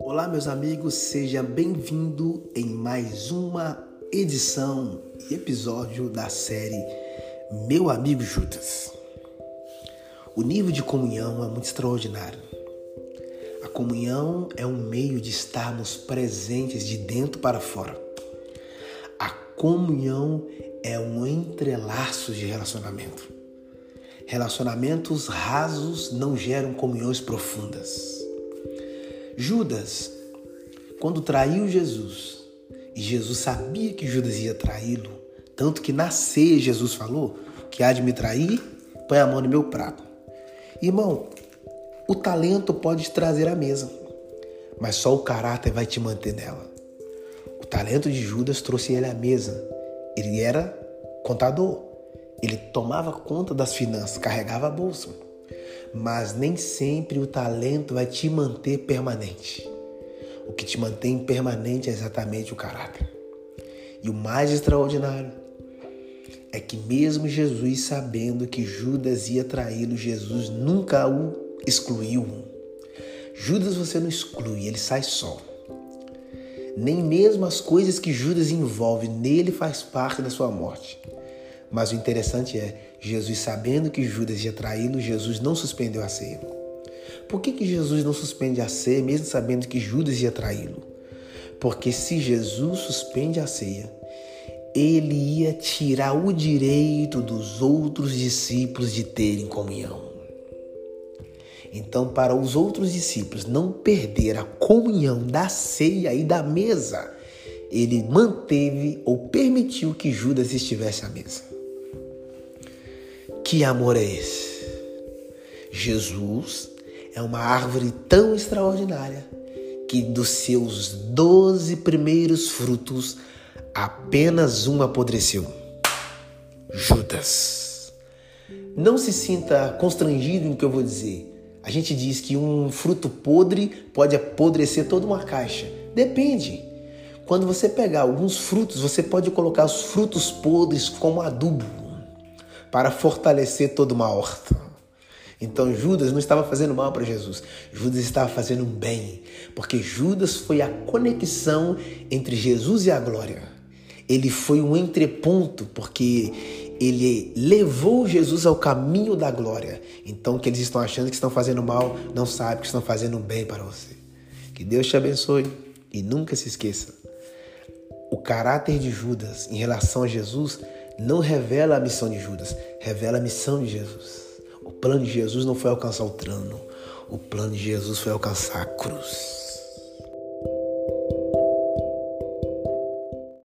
Olá, meus amigos, seja bem-vindo em mais uma edição e episódio da série Meu Amigo Judas. O nível de comunhão é muito extraordinário. A comunhão é um meio de estarmos presentes de dentro para fora. A comunhão é um entrelaço de relacionamento. Relacionamentos rasos não geram comunhões profundas. Judas, quando traiu Jesus, e Jesus sabia que Judas ia traí-lo, tanto que na ceia Jesus falou que há de me trair, põe a mão no meu prato. Irmão, o talento pode te trazer à mesa, mas só o caráter vai te manter nela. O talento de Judas trouxe ele à mesa. Ele era contador, ele tomava conta das finanças, carregava a bolsa mas nem sempre o talento vai te manter permanente. O que te mantém permanente é exatamente o caráter. E o mais extraordinário é que, mesmo Jesus sabendo que Judas ia traí-lo, Jesus nunca o excluiu. Judas você não exclui, ele sai só. Nem mesmo as coisas que Judas envolve nele faz parte da sua morte. Mas o interessante é, Jesus sabendo que Judas ia traí-lo, Jesus não suspendeu a ceia. Por que, que Jesus não suspende a ceia, mesmo sabendo que Judas ia traí-lo? Porque se Jesus suspende a ceia, ele ia tirar o direito dos outros discípulos de terem comunhão. Então, para os outros discípulos não perder a comunhão da ceia e da mesa, ele manteve ou permitiu que Judas estivesse à mesa. Que amor é esse? Jesus é uma árvore tão extraordinária que dos seus doze primeiros frutos, apenas um apodreceu. Judas. Não se sinta constrangido em que eu vou dizer. A gente diz que um fruto podre pode apodrecer toda uma caixa. Depende. Quando você pegar alguns frutos, você pode colocar os frutos podres como adubo para fortalecer toda uma horta. Então Judas não estava fazendo mal para Jesus, Judas estava fazendo um bem, porque Judas foi a conexão entre Jesus e a glória. Ele foi um entreponto, porque ele levou Jesus ao caminho da glória. Então, o que eles estão achando que estão fazendo mal, não sabe que estão fazendo bem para você. Que Deus te abençoe e nunca se esqueça. O caráter de Judas em relação a Jesus não revela a missão de Judas, revela a missão de Jesus. O plano de Jesus não foi alcançar o trono, o plano de Jesus foi alcançar a cruz.